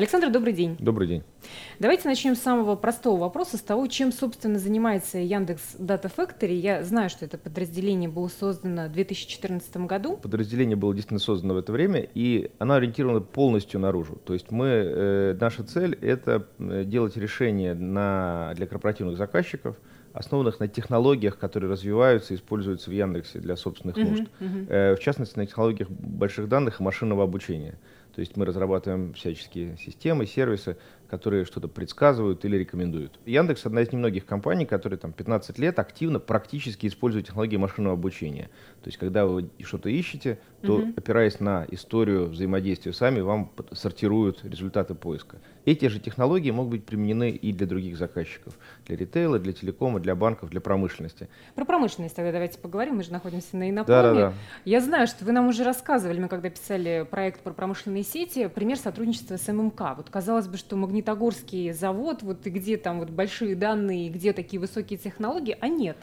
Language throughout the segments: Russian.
Александр, добрый день. Добрый день. Давайте начнем с самого простого вопроса, с того, чем, собственно, занимается Яндекс Data Factory. Я знаю, что это подразделение было создано в 2014 году. Подразделение было действительно создано в это время, и оно ориентировано полностью наружу. То есть мы, э, наша цель – это э, делать решения на, для корпоративных заказчиков, основанных на технологиях, которые развиваются и используются в Яндексе для собственных uh-huh, нужд. Uh-huh. Э, в частности, на технологиях больших данных и машинного обучения. То есть мы разрабатываем всяческие системы, сервисы, которые что-то предсказывают или рекомендуют. Яндекс одна из немногих компаний, которые там 15 лет активно практически используют технологии машинного обучения. То есть когда вы что-то ищете, то угу. опираясь на историю взаимодействия с вами, вам сортируют результаты поиска. Эти же технологии могут быть применены и для других заказчиков, для ритейла, для телекома, для банков, для промышленности. Про промышленность тогда давайте поговорим, мы же находимся на Инопроме. Да, да, да. Я знаю, что вы нам уже рассказывали, мы когда писали проект про промышленные сети, пример сотрудничества с ММК. Вот казалось бы, что магнит Магнитогорский завод, вот и где там вот большие данные, где такие высокие технологии, а нет.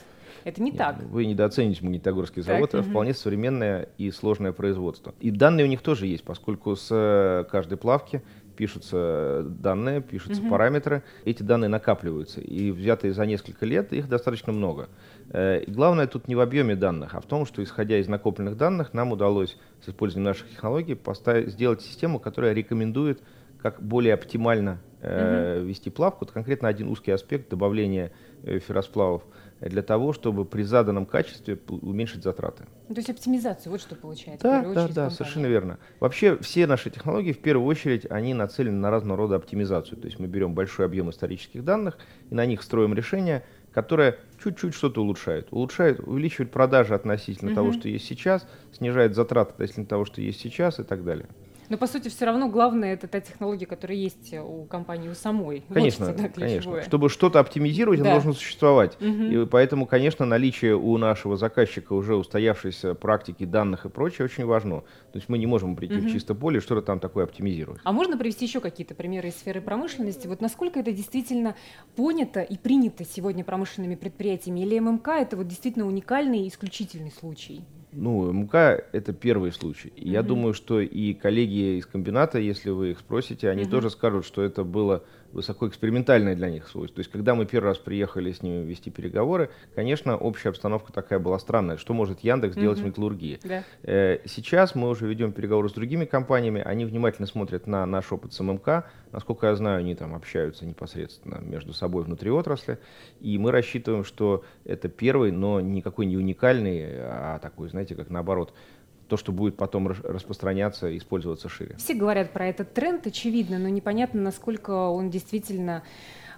Это не Нет, так. Вы недооцените Магнитогорский завод, так, это угу. вполне современное и сложное производство. И данные у них тоже есть, поскольку с э, каждой плавки пишутся данные, пишутся угу. параметры, эти данные накапливаются, и взятые за несколько лет их достаточно много. Э, и главное тут не в объеме данных, а в том, что исходя из накопленных данных, нам удалось с использованием наших технологий поставить, сделать систему, которая рекомендует как более оптимально э, угу. вести плавку. Это конкретно один узкий аспект добавления э, ферросплавов для того, чтобы при заданном качестве уменьшить затраты. Ну, то есть оптимизацию, вот что получается. Да, да, да, компания. совершенно верно. Вообще все наши технологии, в первую очередь, они нацелены на разного рода оптимизацию. То есть мы берем большой объем исторических данных и на них строим решения, которые чуть-чуть что-то улучшают. Улучшает, увеличивает продажи относительно угу. того, что есть сейчас, снижает затраты относительно того, что есть сейчас и так далее. Но по сути все равно главное это та технология, которая есть у компании у самой. Конечно, вот конечно. Чтобы что-то оптимизировать, да. он должен существовать. Угу. И поэтому, конечно, наличие у нашего заказчика уже устоявшейся практики данных и прочее очень важно. То есть мы не можем прийти угу. в чисто поле что-то там такое оптимизировать. А можно привести еще какие-то примеры из сферы промышленности? Вот насколько это действительно понято и принято сегодня промышленными предприятиями? Или ММК это вот действительно уникальный и исключительный случай? Ну, МК это первый случай. Mm-hmm. Я думаю, что и коллеги из комбината, если вы их спросите, они mm-hmm. тоже скажут, что это было высокоэкспериментальное для них свойство. То есть, когда мы первый раз приехали с ними вести переговоры, конечно, общая обстановка такая была странная. Что может Яндекс mm-hmm. делать в металлургии? Yeah. Э, сейчас мы уже ведем переговоры с другими компаниями, они внимательно смотрят на наш опыт с ММК. Насколько я знаю, они там общаются непосредственно между собой внутри отрасли. И мы рассчитываем, что это первый, но никакой не уникальный, а такой, знаете, как наоборот, то, что будет потом распространяться и использоваться шире. Все говорят про этот тренд, очевидно, но непонятно, насколько он действительно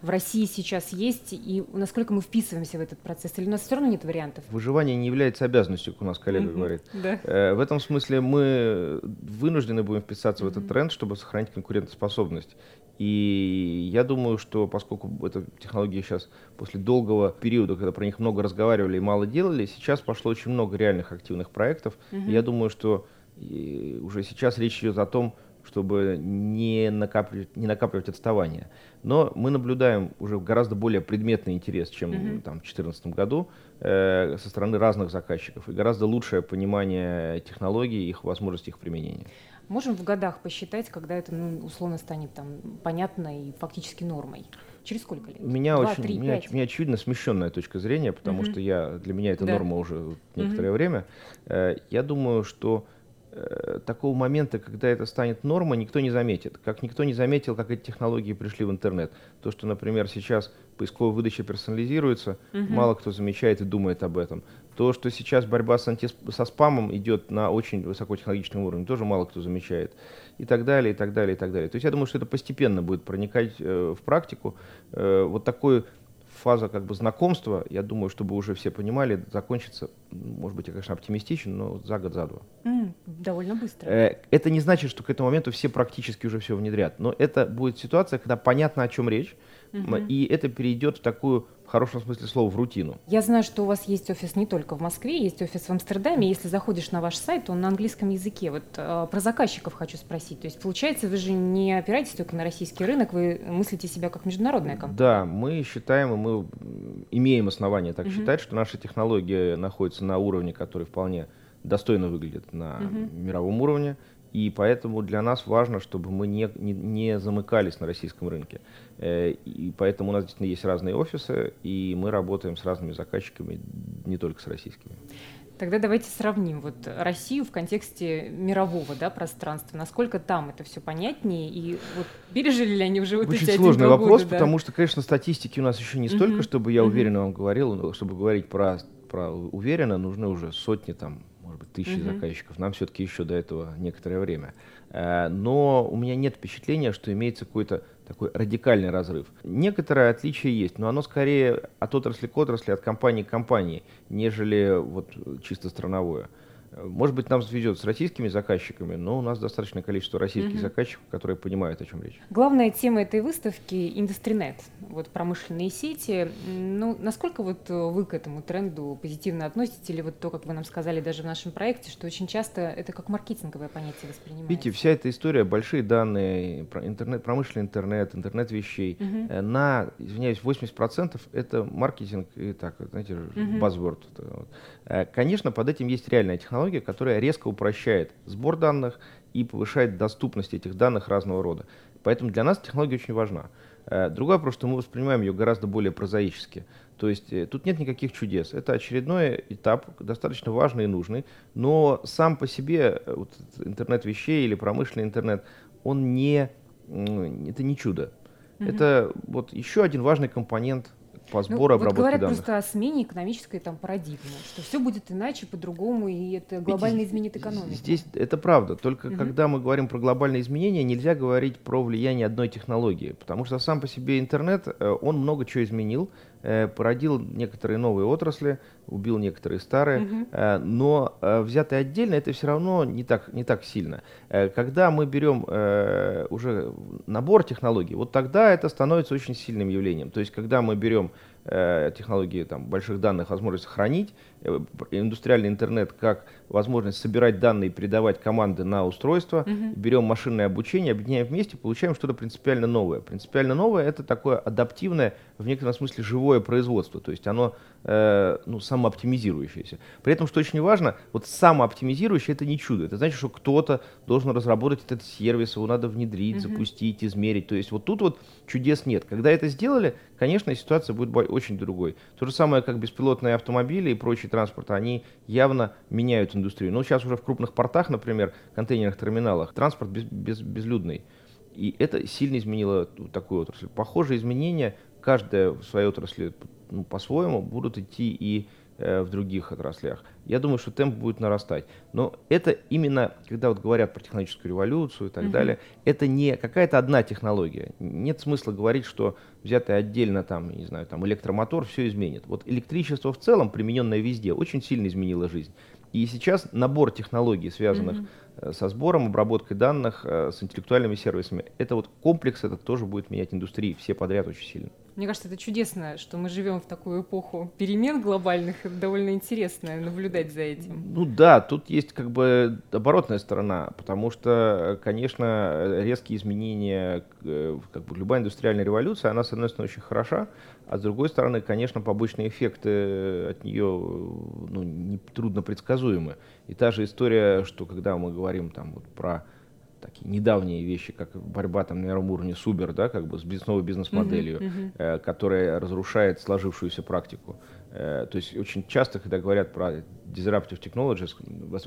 в России сейчас есть и насколько мы вписываемся в этот процесс? Или у нас все равно нет вариантов? Выживание не является обязанностью, как у нас коллега mm-hmm. говорит. Да. Э, в этом смысле мы вынуждены будем вписаться mm-hmm. в этот тренд, чтобы сохранить конкурентоспособность. И я думаю, что поскольку эта технология сейчас после долгого периода, когда про них много разговаривали и мало делали, сейчас пошло очень много реальных активных проектов. И я думаю, что уже сейчас речь идет о том, чтобы не накапливать, не накапливать отставание. Но мы наблюдаем уже гораздо более предметный интерес, чем mm-hmm. там, в 2014 году э, со стороны разных заказчиков и гораздо лучшее понимание технологий и их возможностей их применения. Можем в годах посчитать, когда это ну, условно станет там, понятно и фактически нормой? Через сколько лет? У меня, Два, очень, 3, у меня, у меня очевидно смещенная точка зрения, потому mm-hmm. что я, для меня это да. норма уже некоторое mm-hmm. время. Э, я думаю, что такого момента, когда это станет нормой, никто не заметит. Как никто не заметил, как эти технологии пришли в интернет. То, что, например, сейчас поисковая выдача персонализируется, угу. мало кто замечает и думает об этом. То, что сейчас борьба с анти... со спамом идет на очень высокотехнологичном уровне, тоже мало кто замечает. И так далее, и так далее, и так далее. То есть я думаю, что это постепенно будет проникать э, в практику. Э, вот такой фаза как бы знакомства, я думаю, чтобы уже все понимали, закончится, может быть, я, конечно, оптимистичен, но за год, за два. Mm, довольно быстро. Э, это не значит, что к этому моменту все практически уже все внедрят, но это будет ситуация, когда понятно, о чем речь, угу. и это перейдет в такую в хорошем смысле слова, в рутину. Я знаю, что у вас есть офис не только в Москве, есть офис в Амстердаме. Если заходишь на ваш сайт, он на английском языке. Вот э, про заказчиков хочу спросить. То есть, получается, вы же не опираетесь только на российский рынок, вы мыслите себя как международная компания? Да, мы считаем, и мы имеем основания так угу. считать, что наша технология находится на уровне, который вполне достойно выглядит на угу. мировом уровне. И поэтому для нас важно, чтобы мы не, не, не замыкались на российском рынке. Э, и поэтому у нас действительно есть разные офисы, и мы работаем с разными заказчиками, не только с российскими. Тогда давайте сравним вот Россию в контексте мирового да, пространства. Насколько там это все понятнее? И вот пережили ли они уже вот Очень эти сложный вопрос, года, да? потому что, конечно, статистики у нас еще не столько, uh-huh. чтобы я uh-huh. уверенно вам говорил, чтобы говорить про, про уверенно, нужны уже сотни там может быть, тысячи uh-huh. заказчиков. Нам все-таки еще до этого некоторое время. Э, но у меня нет впечатления, что имеется какой-то такой радикальный разрыв. Некоторое отличие есть, но оно скорее от отрасли к отрасли, от компании к компании, нежели вот чисто страновое. Может быть, нам везет с российскими заказчиками, но у нас достаточное количество российских угу. заказчиков, которые понимают, о чем речь. Главная тема этой выставки – Индустринет, вот промышленные сети. Ну, насколько вот вы к этому тренду позитивно относитесь, или вот то, как вы нам сказали даже в нашем проекте, что очень часто это как маркетинговое понятие воспринимается? Видите, вся эта история, большие данные, интернет, промышленный интернет, интернет вещей, угу. на, извиняюсь, 80% это маркетинг и так, знаете, угу. buzzword. Э, конечно, под этим есть реальная технология, которая резко упрощает сбор данных и повышает доступность этих данных разного рода. Поэтому для нас технология очень важна. Э, другой вопрос, что мы воспринимаем ее гораздо более прозаически. То есть э, тут нет никаких чудес. Это очередной этап, достаточно важный и нужный, но сам по себе вот, интернет вещей или промышленный интернет, он не, это не чудо. Угу. Это вот еще один важный компонент по сбору, ну, обработке вот говорят данных. просто о смене экономической там парадигмы, что все будет иначе, по-другому, и это глобально Ведь изменит экономику. Здесь это правда. Только угу. когда мы говорим про глобальные изменения, нельзя говорить про влияние одной технологии, потому что сам по себе интернет, э, он много чего изменил, породил некоторые новые отрасли, убил некоторые старые, угу. но взятые отдельно это все равно не так, не так сильно. Когда мы берем уже набор технологий, вот тогда это становится очень сильным явлением. То есть когда мы берем Э, технологии там, больших данных, возможность хранить, э, индустриальный интернет как возможность собирать данные и передавать команды на устройство, угу. берем машинное обучение, объединяем вместе, получаем что-то принципиально новое. Принципиально новое это такое адаптивное, в некотором смысле живое производство, то есть оно э, ну, самооптимизирующееся. При этом, что очень важно, вот самооптимизирующее это не чудо, это значит, что кто-то должен разработать этот сервис, его надо внедрить, угу. запустить, измерить. То есть вот тут вот чудес нет. Когда это сделали, конечно, ситуация будет очень другой. То же самое, как беспилотные автомобили и прочий транспорт, они явно меняют индустрию. Но сейчас уже в крупных портах, например, контейнерных терминалах, транспорт без, без, безлюдный. И это сильно изменило такую отрасль. Похожие изменения каждая в своей отрасли ну, по-своему будут идти и Э, в других отраслях. Я думаю, что темп будет нарастать. Но это именно, когда вот говорят про технологическую революцию и так угу. далее, это не какая-то одна технология. Нет смысла говорить, что взятый отдельно там, не знаю, там электромотор все изменит. Вот электричество в целом, примененное везде, очень сильно изменило жизнь. И сейчас набор технологий, связанных угу. со сбором, обработкой данных, э, с интеллектуальными сервисами, это вот комплекс этот тоже будет менять индустрии все подряд очень сильно. Мне кажется, это чудесно, что мы живем в такую эпоху перемен глобальных. Это довольно интересно наблюдать за этим. Ну да, тут есть как бы оборотная сторона, потому что, конечно, резкие изменения, э, как бы любая индустриальная революция, она, с одной стороны, очень хороша, а с другой стороны, конечно, побочные эффекты от нее ну, не, трудно предсказуемы. И та же история, что когда мы говорим там вот про такие недавние вещи, как борьба там на мировом уровне с Uber, да, как бы с бизнес, новой бизнес-моделью, uh-huh, uh-huh. Э, которая разрушает сложившуюся практику. Э, то есть очень часто, когда говорят про disruptive technologies,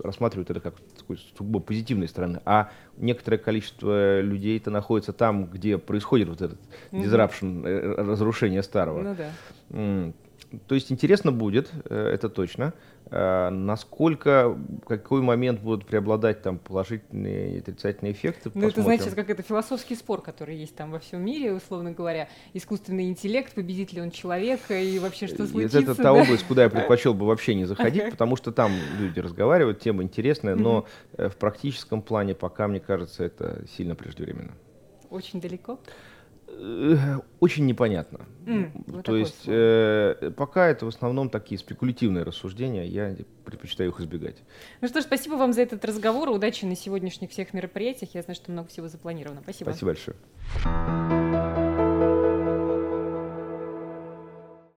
рассматривают это как такой сугубо позитивной стороны, а некоторое количество людей-то находится там, где происходит вот этот uh-huh. disruption, э, разрушение старого. Ну да. То есть интересно будет, э, это точно. Э, насколько, какой момент будут преобладать там положительные и отрицательные эффекты? Ну, это, знаете, как это философский спор, который есть там во всем мире, условно говоря. Искусственный интеллект, победит ли он человека и вообще что случится? Это та да? область, куда я предпочел бы вообще не заходить, потому что там люди разговаривают, тема интересная, но э, в практическом плане пока, мне кажется, это сильно преждевременно. Очень далеко? Очень непонятно. Mm, вот То есть э, пока это в основном такие спекулятивные рассуждения, я предпочитаю их избегать. Ну что ж, спасибо вам за этот разговор, удачи на сегодняшних всех мероприятиях. Я знаю, что много всего запланировано. Спасибо. Спасибо большое.